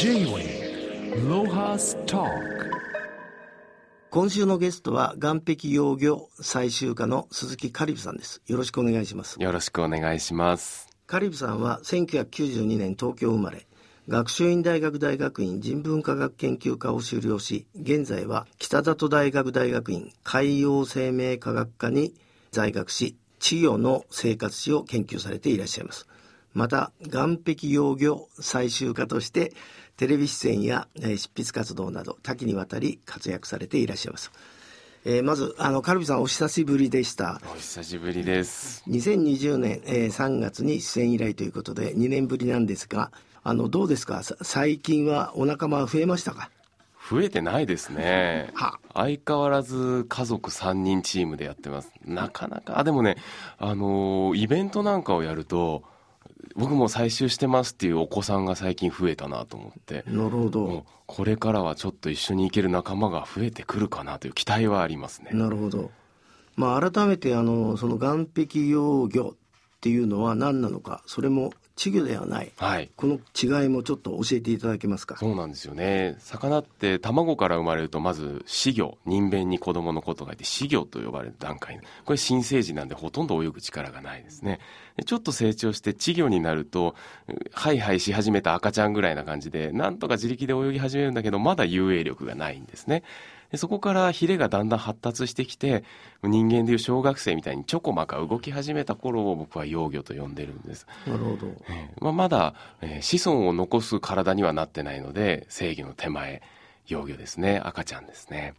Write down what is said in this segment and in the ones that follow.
J-Way ロハスタ今週のゲストは岸壁養魚採集家の鈴木カリブさんです。よろしくお願いします。よろしくお願いします。カリブさんは1992年東京生まれ学習院大学大学院人文科学研究科を修了し現在は北里大学大学院海洋生命科学科に在学し稚魚の生活史を研究されていらっしゃいますまた岸壁養魚採集家としてテレビ出演やえー執筆活動など多岐にわたり活躍されていらっしゃいます、えーまずあのカルビさんお久しぶりでしたお久しぶりです。2020年、えー3月に出演以来ということで2年ぶりなんですがあのどうですか？さ最近はお仲間は増えましたか？増えてないですねは。相変わらず家族3人チームでやってます。なかなか、あ、でもね、あのーイベントなんかをやると、僕も採集してますっていうお子さんが最近増えたなと思って、なるほど、これからはちょっと一緒に行ける仲間が増えてくるかなという期待はありますね。なるほど。まあ改めてあのその岸壁養魚っていうのは何なのかそれも稚魚ではないはい。この違いもちょっと教えていただけますか？そうなんですよね。魚って卵から生まれるとまず死魚、人弁に子供のことがいて死魚と呼ばれる段階。これ新生児なんでほとんど泳ぐ力がないですね。でちょっと成長して稚魚になると、うハイハイし始めた赤ちゃんぐらいな感じで、なんとか自力で泳ぎ始めるんだけど、まだ遊泳力がないんですね。でそこからヒレがだんだん発達してきて、人間でいう小学生みたいにちょこまか動き始めた頃を僕は幼魚と呼んでるんです。なるほど。えーまあ、まだ、えー子孫を残す体にはなってないので正義の手前幼魚ですね。赤ちゃんですね。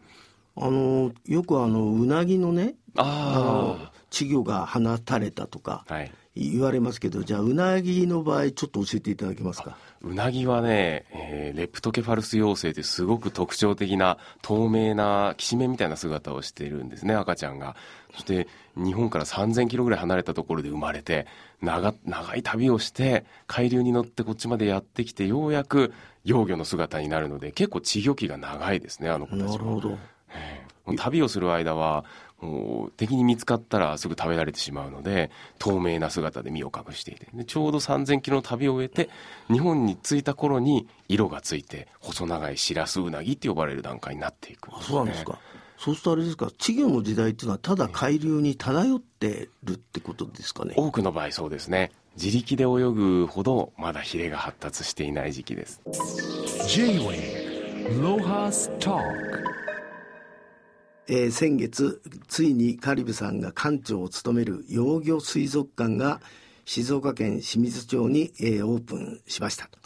あのよくあのうなぎのねあのあ稚魚が放たれたとかあはい言われますけどじゃあうなぎの場合ちょっと教えていただけますか？うなぎはね、えーレプトケファルス幼生ってすごく特徴的な透明なきしめんみたいな姿をしているんですね赤ちゃんが。そして日本から3000キロぐらい離れたところで生まれて長長い旅をして海流に乗ってこっちまでやってきてようやく幼魚の姿になるので結構稚魚期が長いですねあの子たちは。なるほど。旅をする間は敵に見つかったらすぐ食べられてしまうので透明な姿で身を隠していて。でちょうど3,000キロの旅を終えて日本に着いた頃に色がついて細長いシラスウナギって呼ばれる段階になっていく。んあそうなんですか。そうするとあれですか。稚魚の時代っていうのはただ海流に漂ってるってことですかね。多くの場合そうですね。自力で泳ぐほどまだヒレが発達していない時期です。J-Way ロハスタえー先月ついにカリブさんが館長を務める幼魚水族館が静岡県清水町に、えーオープンしました。と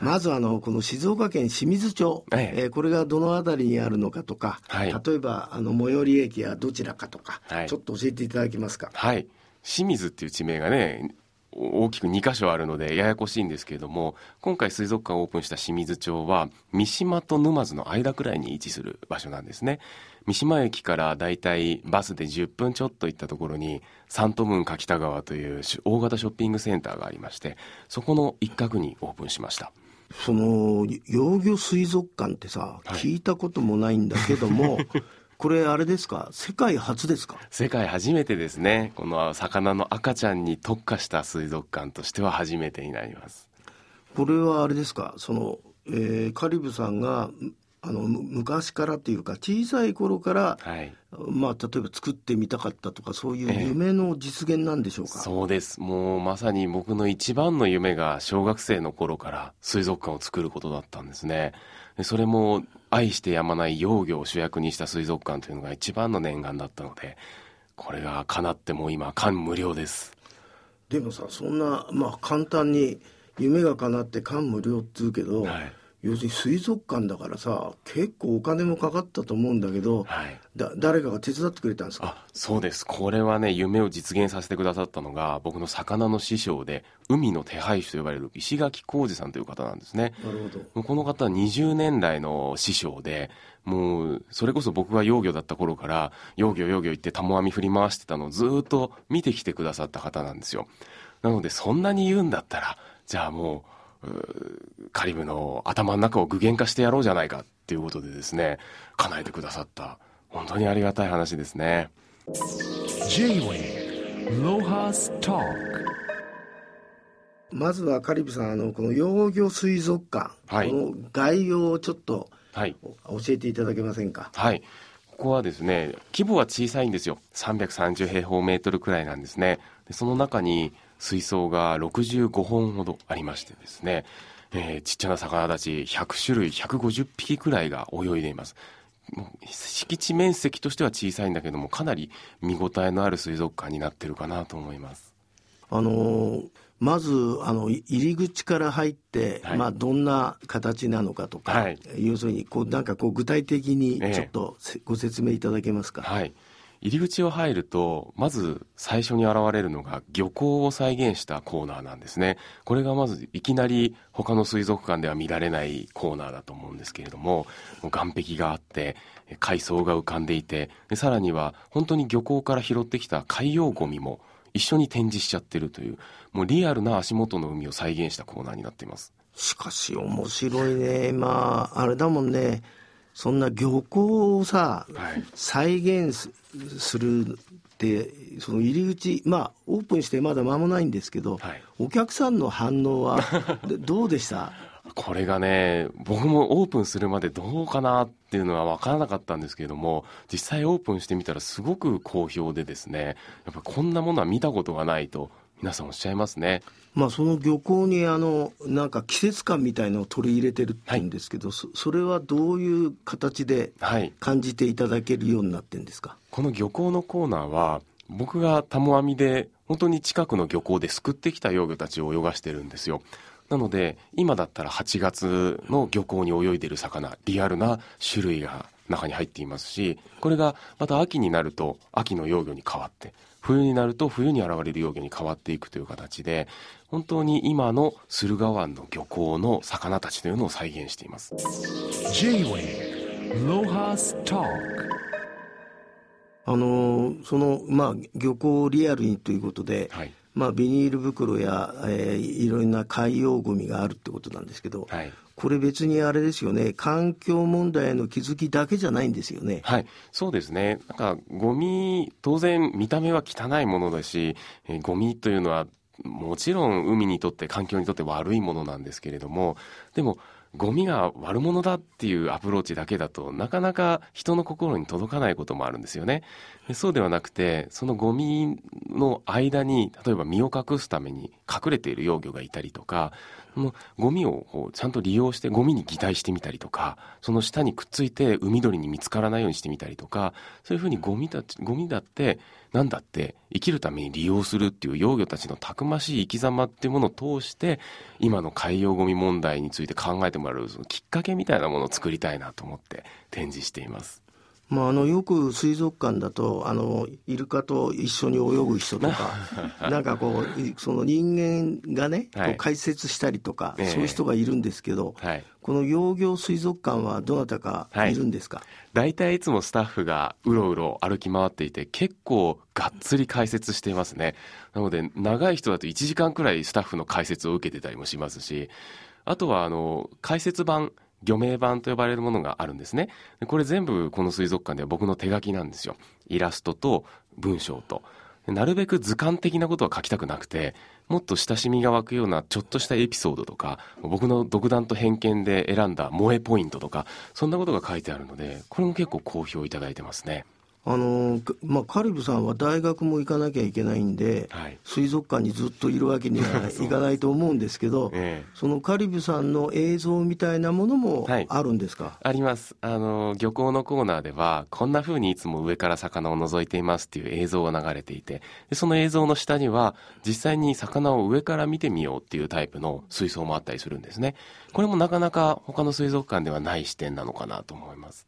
まずあのこの静岡県清水町、えええーこれがどの辺りにあるのかとか、はい。例えばあの最寄り駅はどちらかとか、はい。ちょっと教えていただけますか？はい。清水っていう地名がねお大きく2箇所あるのでややこしいんですけれども今回水族館をオープンした清水町は三島と沼津の間くらいに位置する場所なんですね。三島駅からだいたいバスで10分ちょっと行ったところにサントムーン柿田川というし大型ショッピングセンターがありましてそこの一角にオープンしました。その幼魚水族館ってさ、はい。聞いたこともないんだけども これあれですか？世界初ですか？世界初めてですね。この魚の赤ちゃんに特化した水族館としては初めてになります。これはあれですか？その、えーカリブさんがあのむ昔からっていうか小さい頃から、はい。まあ、例えば作ってみたかったとかそういうええ。夢の実現なんでしょうか、そうです。もうまさに僕の一番の夢が小学生の頃から水族館を作ることだったんですね。でそれも愛してやまない幼魚を主役にした水族館というのが一番の念願だったのでこれが叶ってもう今感無量です。でもさそんな、まあ、簡単に夢が叶って感無量って言うけど、はい要するに水族館だからさ結構お金もかかったと思うんだけど、はい。だ誰かが手伝ってくれたんですか？あそうです。これはね夢を実現させてくださったのが僕の魚の師匠で海の手配師と呼ばれる石垣浩二さんという方なんですね。なるほど。この方は20年来の師匠でもうそれこそ僕が幼魚だった頃から幼魚幼魚言ってたも網振り回してたのをずーっと見てきてくださった方なんですよ。なのでそんなに言うんだったらじゃあもうカリブの頭の中を具現化してやろうじゃないかっていうことでですね叶えてくださった本当にありがたい話ですね J-Way ロハスタまずはカリブさんあのこの幼魚水族館、はいこの概要をちょっとはい教えていただけませんか？はい。ここはですね、規模は小さいんですよ。330平方メートルくらいなんですね。でその中に水槽が65本ほどありましてですね、えーちっちゃな魚たち100種類150匹くらいが泳いでいます。敷地面積としては小さいんだけども、かなり見応えのある水族館になってるかなと思います。あのまずあのい入り口から入って、はいまあ、どんな形なのかとか、はい要するにこうなんかこう具体的にええちょっとせご説明いただけますか、はい。入り口を入ると、まず最初に現れるのが漁港を再現したコーナーなんですね。これがまずいきなり他の水族館では見られないコーナーだと思うんですけれども、もう岸壁があって、海藻が浮かんでいて、でさらには本当に漁港から拾ってきた海洋ゴミも一緒に展示しちゃってるという、もうリアルな足元の海を再現したコーナーになっています。しかし面白いねまああれだもんねそんな漁港をさ、はい。再現すするってその入り口まあオープンしてまだ間もないんですけど、はい。お客さんの反応はで どうでした？これがね、僕もオープンするまでどうかなっていうのは分からなかったんですけれども、実際オープンしてみたらすごく好評でですね、やっぱこんなものは見たことがないと皆さんおっしゃいますね。まあその漁港にあのなんか季節感みたいのを取り入れてるって言うんですけど、そそれはどういう形ではい。感じていただけるようになってんですか？この漁港のコーナーは、僕がタモ網で本当に近くの漁港ですくってきた幼魚たちを泳がしてるんですよ。なので、今だったら8月の漁港に泳いでる魚、リアルな種類が中に入っていますし、これがまた秋になると秋の幼魚に変わって、冬になると冬に現れる幼魚に変わっていくという形で、本当に今の駿河湾の漁港の魚たちというのを再現しています。J-Wave Lohas Talk あのそのまあ漁港をリアルにということで、はい。まあ、ビニール袋や、えーいろんな海洋ゴミがあるってことなんですけど、はい。これ別にあれですよね環境問題への気づきだけじゃないんですよね。はい、そうですね。なんか、ゴミ、当然見た目は汚いものだし、えーゴミというのは、もちろん海にとって、環境にとって悪いものなんですけれども、でも、ゴミが悪者だっていうアプローチだけだとなかなか人の心に届かないこともあるんですよね。そうではなくてそのゴミの間に例えば身を隠すために隠れている幼魚がいたりとかのゴミをこうちゃんと利用してゴミに擬態してみたりとかその下にくっついて海鳥に見つからないようにしてみたりとかそういうふうにゴミたちゴミだってなんだって生きるために利用するっていう幼魚たちのたくましい生き様っていうものを通して今の海洋ゴミ問題について考えてもらうそのきっかけみたいなものを作りたいなと思って展示しています。まあ、あのよく水族館だとあのイルカと一緒に泳ぐ人とか なんかこういその人間がね、はい。こう解説したりとか、ええ。そういう人がいるんですけど、はい。この養魚水族館はどなたかい。るんですか、大体いつもスタッフがうろうろ歩き回っていて結構がっつり解説していますね。なので長い人だと1時間くらいスタッフの解説を受けてたりもしますしあとはあの解説版魚名版と呼ばれるものがあるんですね。でこれ全部この水族館では僕の手書きなんですよ。イラストと文章と。でなるべく図鑑的なことは書きたくなくてもっと親しみが湧くようなちょっとしたエピソードとか僕の独断と偏見で選んだ萌えポイントとかそんなことが書いてあるのでこれも結構好評いただいてますね。あのかまあ、カリブさんは大学も行かなきゃいけないんで、はい。水族館にずっといるわけには いかないと思うんですけど、ええ。そのカリブさんの映像みたいなものもはい。あるんですか、あります。あの漁港のコーナーではこんな風にいつも上から魚を覗いていますっていう映像が流れていてでその映像の下には実際に魚を上から見てみようっていうタイプの水槽もあったりするんですね。これもなかなか他の水族館ではない視点なのかなと思います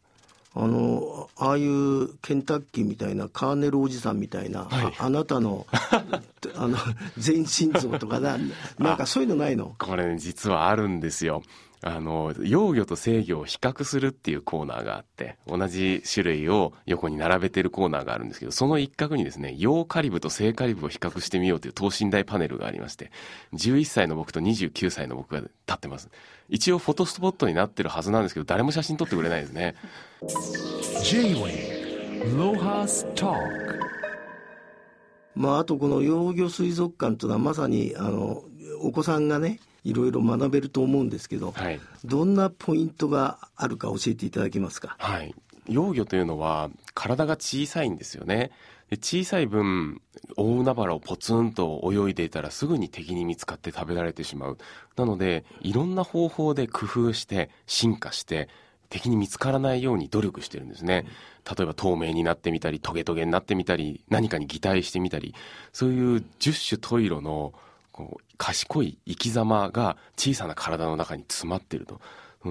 あのああいうケンタッキーみたいなカーネルおじさんみたいな、はい。ああなたの あの全身像とかななんかそういうのないの？これね実はあるんですよあの幼魚と成魚を比較するっていうコーナーがあって同じ種類を横に並べてるコーナーがあるんですけどその一角にですね幼カリブと成カリブを比較してみようという等身大パネルがありまして11歳の僕と29歳の僕が立ってます。一応フォトスポットになってるはずなんですけど誰も写真撮ってくれないですね。まあ、あとこの幼魚水族館というのはまさにあのお子さんがねいろいろ学べると思うんですけど、はいどんなポイントがあるか教えていただけますか？はい。幼魚というのは体が小さいんですよね。で小さい分、大海原をポツンと泳いでいたらすぐに敵に見つかって食べられてしまう。なので、いろんな方法で工夫して進化して敵に見つからないように努力してるんですね。例えば透明になってみたり、トゲトゲになってみたり、何かに擬態してみたり、そういう十種十色のこう賢い生き様が小さな体の中に詰まっていると。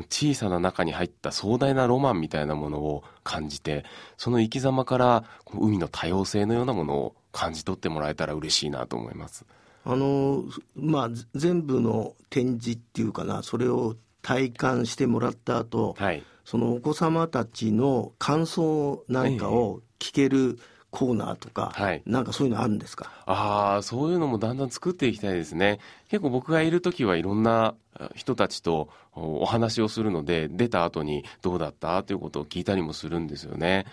小さな中に入った壮大なロマンみたいなものを感じて、その生き様から海の多様性のようなものを感じ取ってもらえたら嬉しいなと思います。あのまあ全部の展示っていうかなそれを体感してもらった後、はい。そのお子様たちの感想なんかを聞けるコーナーとか、はいなんかそういうのあるんですか？ああ、そういうのもだんだん作っていきたいですね。結構僕がいる時はいろんなあ人たちとおお話をするので、出た後にどうだった？ということを聞いたりもするんですよね。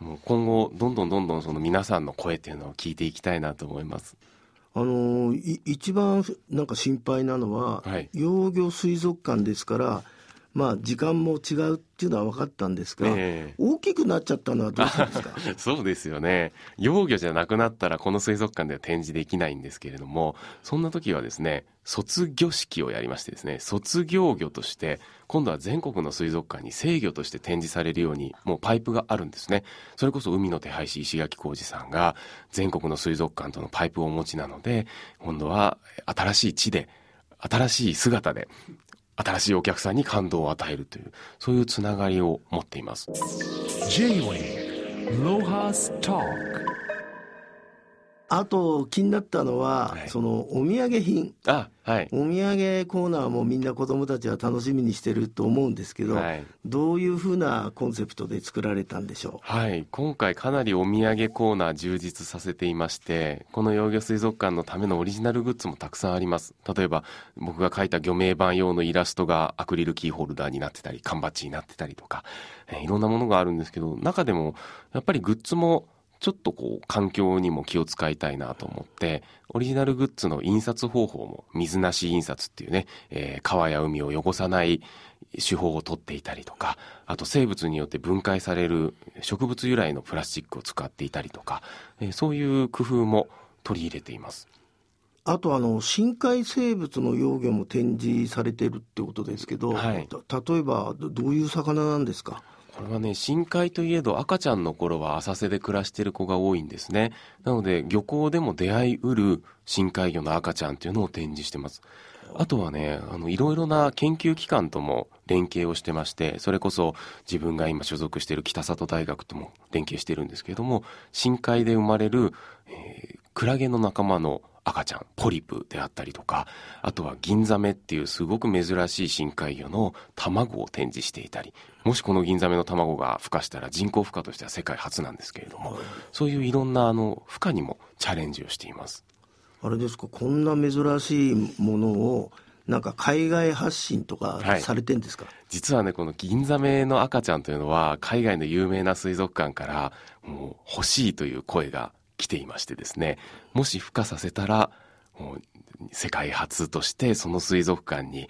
もう今後、どんどんどんどんその皆さんの声っていうのを聞いていきたいなと思います。あのい一番なんか心配なのは、はい幼魚水族館ですからまあ時間も違うっていうのは分かったんですが、ええ大きくなっちゃったのはどうしたんですか？そうですよね。幼魚じゃなくなったらこの水族館では展示できないんですけれども、そんな時はですね、卒業式をやりましてですね、卒業魚として、今度は全国の水族館に制魚として展示されるように、もうパイプがあるんですね。それこそ海の手配師石垣浩二さんが、全国の水族館とのパイプをお持ちなので、今度は新しい地で、新しい姿で、新しいお客さんに感動を与えるという、そういうつながりを持っています。J-Wave Lohas Talk あと気になったのは、はい。そのお土産品。あ、はい。お土産コーナーもみんな子どもたちは楽しみにしてると思うんですけど、はい。どういうふうなコンセプトで作られたんでしょはい、今回かなりお土産コーナー充実させていまして、この幼魚水族館のためのオリジナルグッズもたくさんあります。例えば、僕が描いた魚名版用のイラストがアクリルキーホルダーになってたり、缶バッジになってたりとか、えーいろんなものがあるんですけど、中でもやっぱりグッズもちょっとこう環境にも気を使いたいなと思って、オリジナルグッズの印刷方法も水なし印刷っていうね、えー川や海を汚さない手法をとっていたりとか、あと生物によって分解される植物由来のプラスチックを使っていたりとか、えーそういう工夫も取り入れています。うあとあの深海生物の幼魚も展示されてるってことですけど、はいた例えばどどういう魚なんですか？これはね、深海といえど赤ちゃんの頃は浅瀬で暮らしてる子が多いんですね。なので漁港でも出会いうる深海魚の赤ちゃんというのを展示してます。あとはね、あの、いろいろな研究機関とも連携をしてまして、それこそ自分が今所属している北里大学とも連携してるんですけれども、深海で生まれる、えークラゲの仲間の赤ちゃん、ポリプであったりとか、あとは銀ザメっていうすごく珍しい深海魚の卵を展示していたり、もしこの銀ザメの卵が孵化したら人工孵化としては世界初なんですけれども、そういういろんなあの孵化にもチャレンジをしています。あれですか？こんな珍しいものをなんか海外発信とかはい。されてんですか、実はね、この銀ザメの赤ちゃんというのは、海外の有名な水族館から、もう欲しいという声が来ていましてですね、もし孵化させたら、世界初としてその水族館に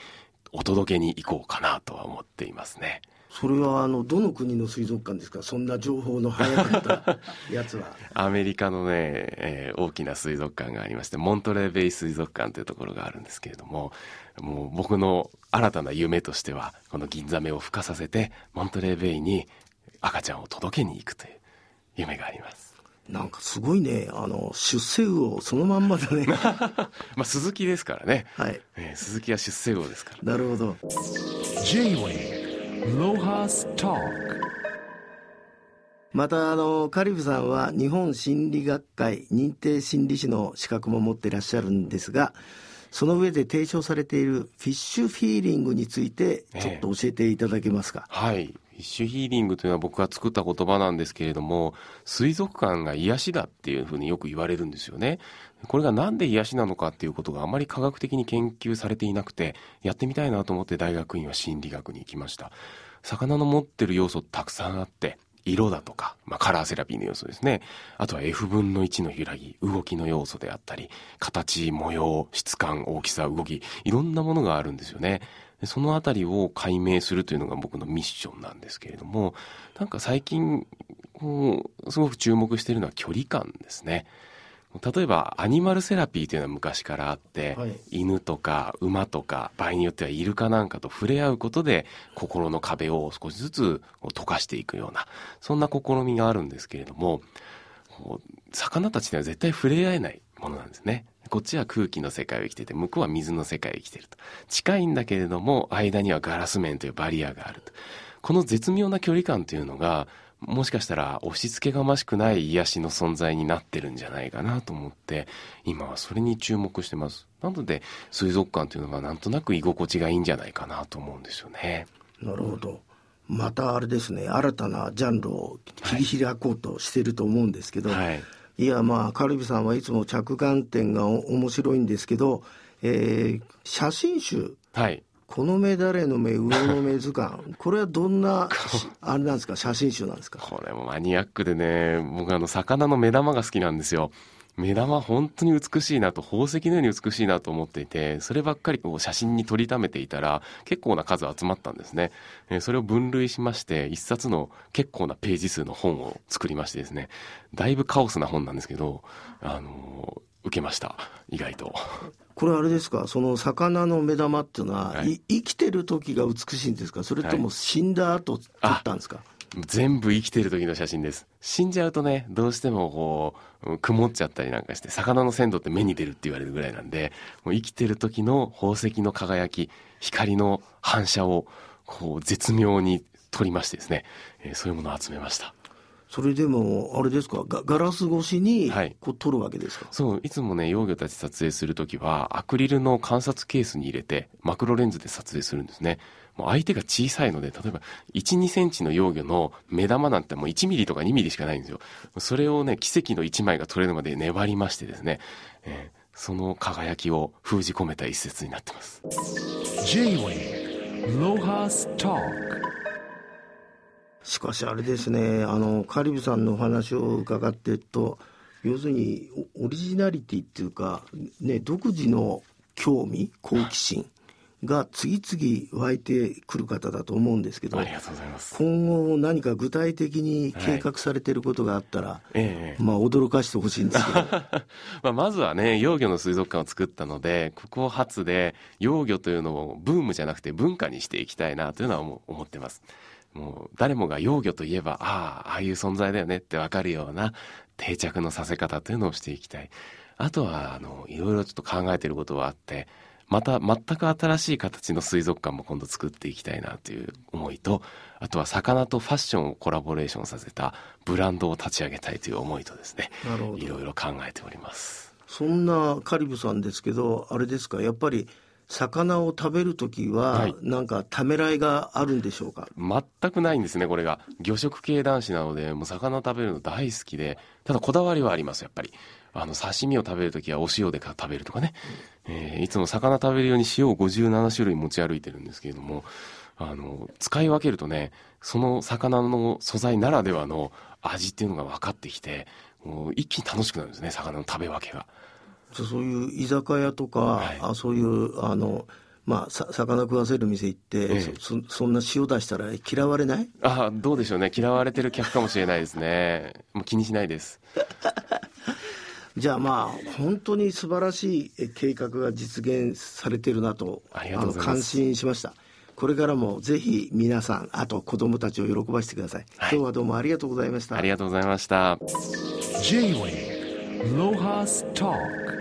お届けに行こうかなとは思っていますね。それはあのどの国の水族館ですか？そんな情報の早かったやつは アメリカのね、えー大きな水族館がありまして、モントレーベイ水族館というところがあるんですけれども、もう僕の新たな夢としては、この銀ザメを孵化させて、モントレーベイに赤ちゃんを届けに行くという夢があります。なんかすごいねあの出世魚をそのまんまだね まあ、鈴木ですからね。はいえー鈴木は出世魚ですから。なるほど J-Wave Lohas Talk またあのカリブさんは日本心理学会認定心理師の資格も持っていらっしゃるんですがその上で提唱されているフィッシュフィーリングについてちょっと教えていただけますか、はい。フィッシュヒーリングというのは僕が作った言葉なんですけれども、水族館が癒しだっていうふうによく言われるんですよね。これがなんで癒しなのかっていうことがあまり科学的に研究されていなくて、やってみたいなと思って大学院は心理学に行きました。魚の持ってる要素たくさんあって、色だとか、まあ、カラーセラピーの要素ですね。あとは F 分の1の揺らぎ、動きの要素であったり、形、模様、質感、大きさ、動き、いろんなものがあるんですよね。でそのあたりを解明するというのが僕のミッションなんですけれども、なんか最近、こう、すごく注目しているのは距離感ですね。例えばアニマルセラピーというのは昔からあって、はい犬とか馬とか場合によってはイルカなんかと触れ合うことで心の壁を少しずつ溶かしていくようなそんな試みがあるんですけれども魚たちには絶対触れ合えないものなんですね。こっちは空気の世界を生きてて向こうは水の世界を生きてると。近いんだけれども間にはガラス面というバリアがあると。この絶妙な距離感というのがもしかしたら押し付けがましくない癒しの存在になってるんじゃないかなと思って今はそれに注目してます。なので水族館というのがなんとなく居心地がいいんじゃないかなと思うんですよね。なるほど。またあれですね、新たなジャンルを切り開こうとしてると思うんですけど、はい。いやまあカルビさんはいつも着眼点がお面白いんですけど、えー写真集。はい「この目誰の目上の目図鑑」これはどんなしあれなんですか？写真集なんですか？これもマニアックでね僕あの魚の目玉が好きなんですよ目玉本当に美しいなと宝石のように美しいなと思っていてそればっかりこう写真に撮りためていたら結構な数集まったんですね。えーそれを分類しまして一冊の結構なページ数の本を作りましてですね。だいぶカオスな本なんですけどあのー受けました。意外と。これあれですか？その魚の目玉っていうのは、はい。い生きてる時が美しいんですか？それとも死んだ後撮ったんですか、全部生きてる時の写真です。死んじゃうとねどうしてもこううん曇っちゃったりなんかして魚の鮮度って目に出るって言われるぐらいなんでもう生きてる時の宝石の輝き光の反射をこう絶妙に撮りましてですね、えーそういうものを集めました。それでもあれですか？ガガラス越しにはい。こう撮るわけですか、そういつもね幼魚たち撮影する時はアクリルの観察ケースに入れてマクロレンズで撮影するんですねもう相手が小さいので例えば12センチの幼魚の目玉なんてもう1ミリとか2ミリしかないんですよ。それをね奇跡の1枚が撮れるまで粘りましてですね、えーその輝きを封じ込めた一節になってます。しかしあれですねあのカリブさんのお話を伺ってると要するにオオリジナリティっていうか、ね、独自の興味好奇心が次々湧いてくる方だと思うんですけどありがとうございます。今後何か具体的に計画されていることがあったら、ええまあ驚かしてほしいんですけど。まあ、まずはね幼魚の水族館を作ったのでここ初で幼魚というのをブームじゃなくて文化にしていきたいなというのは思思ってます。もう誰もが幼魚といえばああああいう存在だよねってわかるような定着のさせ方というのをしていきたい。あとはあのいろいろちょっと考えていることはあってまた全く新しい形の水族館も今度作っていきたいなという思いとあとは魚とファッションをコラボレーションさせたブランドを立ち上げたいという思いとですねいろいろ考えております。そんなカリブさんですけどあれですか？やっぱり魚を食べる時は、はい。なんかためらいがあるんでしょうか？全くないんですねこれが。魚食系男子なのでもう魚食べるの大好きでただこだわりはありますやっぱりあの刺身を食べる時はお塩でか食べるとかね、えーいつも魚食べるように塩を57種類持ち歩いてるんですけれどもあの使い分けるとねその魚の素材ならではの味っていうのが分かってきてもう一気に楽しくなるんですね魚の食べ分けが。そうそういう居酒屋とか、はい。あそういうあのまあさ魚食わせる店行って、ええ。そそそんな塩出したら嫌われない？あどうでしょうね。嫌われてる客かもしれないですね。もう気にしないです じゃあまあ本当に素晴らしいえ計画が実現されてるなとありがとうございます。の感心しました。これからもぜひ皆さんあと子供たちを喜ばせてください、はい。今日はどうもありがとうございました。ありがとうございました。J-Wave Lohas Talk